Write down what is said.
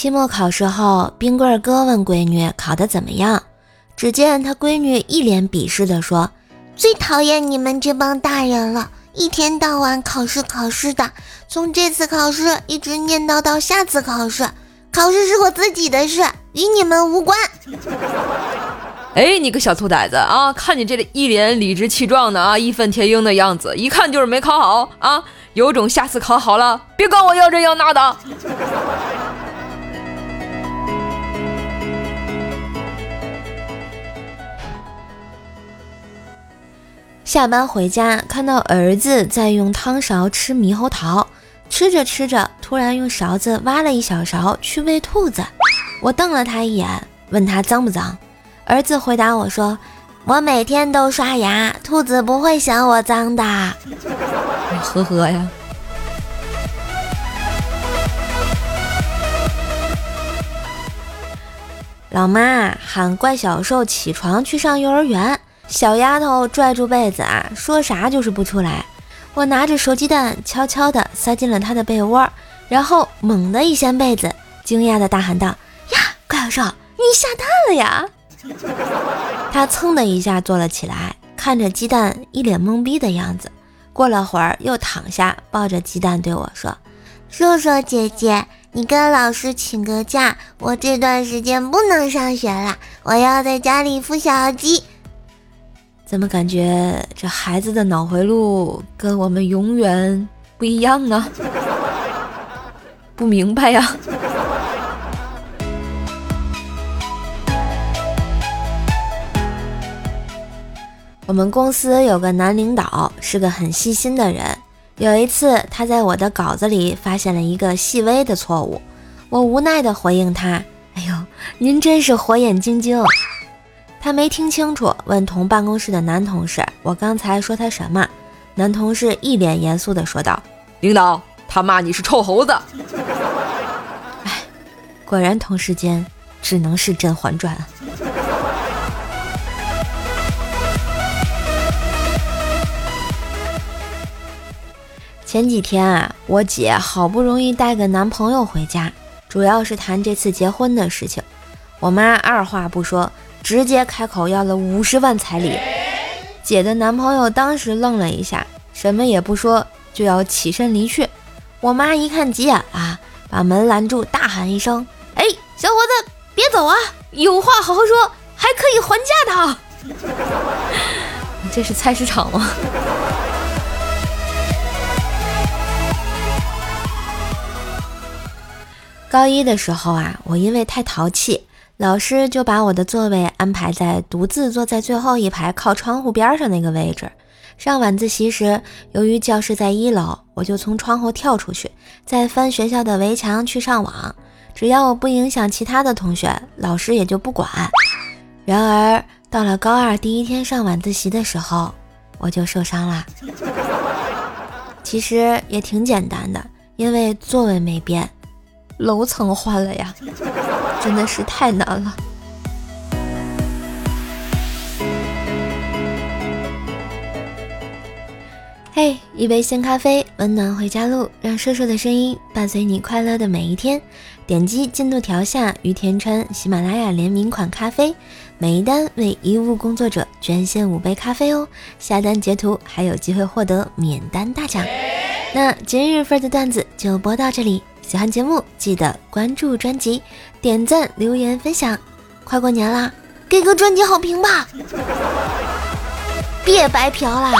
期末考试后，冰棍哥问闺女考得怎么样，只见他闺女一脸鄙视地说：“最讨厌你们这帮大人了，一天到晚考试考试的，从这次考试一直念叨到下次考试。考试是我自己的事，与你们无关。”哎，你个小兔崽子啊！看你这一脸理直气壮的啊，义愤填膺的样子，一看就是没考好啊！有种下次考好了，别管我要这要那的。下班回家，看到儿子在用汤勺吃猕猴桃，吃着吃着，突然用勺子挖了一小勺去喂兔子。我瞪了他一眼，问他脏不脏。儿子回答我说：“我每天都刷牙，兔子不会嫌我脏的。”呵呵呀。老妈喊怪小兽起床去上幼儿园，小丫头拽住被子啊，说啥就是不出来。我拿着熟鸡蛋悄悄地塞进了她的被窝，然后猛地一掀被子，惊讶地大喊道：“呀，怪兽，你下蛋了呀！” 他噌的一下坐了起来，看着鸡蛋，一脸懵逼的样子。过了会儿，又躺下，抱着鸡蛋对我说：“硕硕姐姐，你跟老师请个假，我这段时间不能上学了，我要在家里孵小鸡。”怎么感觉这孩子的脑回路跟我们永远不一样呢？不明白呀。我们公司有个男领导，是个很细心的人。有一次，他在我的稿子里发现了一个细微的错误，我无奈地回应他：“哎呦，您真是火眼金睛。”他没听清楚，问同办公室的男同事：“我刚才说他什么？”男同事一脸严肃地说道：“领导，他骂你是臭猴子。”哎，果然同事间只能是《甄嬛传》。前几天啊，我姐好不容易带个男朋友回家，主要是谈这次结婚的事情。我妈二话不说，直接开口要了五十万彩礼。姐的男朋友当时愣了一下，什么也不说，就要起身离去。我妈一看急眼了，把门拦住，大喊一声：“哎，小伙子，别走啊！有话好好说，还可以还价的。这是菜市场吗？” 高一的时候啊，我因为太淘气，老师就把我的座位安排在独自坐在最后一排靠窗户边上那个位置。上晚自习时，由于教室在一楼，我就从窗户跳出去，再翻学校的围墙去上网。只要我不影响其他的同学，老师也就不管。然而到了高二第一天上晚自习的时候，我就受伤了。其实也挺简单的，因为座位没变。楼层换了呀，真的是太难了。嘿，一杯鲜咖啡，温暖回家路，让瘦瘦的声音伴随你快乐的每一天。点击进度条下于田川喜马拉雅联名款咖啡，每一单为医务工作者捐献五杯咖啡哦。下单截图还有机会获得免单大奖。那今日份的段子就播到这里。喜欢节目，记得关注专辑、点赞、留言、分享。快过年啦，给个专辑好评吧！别白嫖了！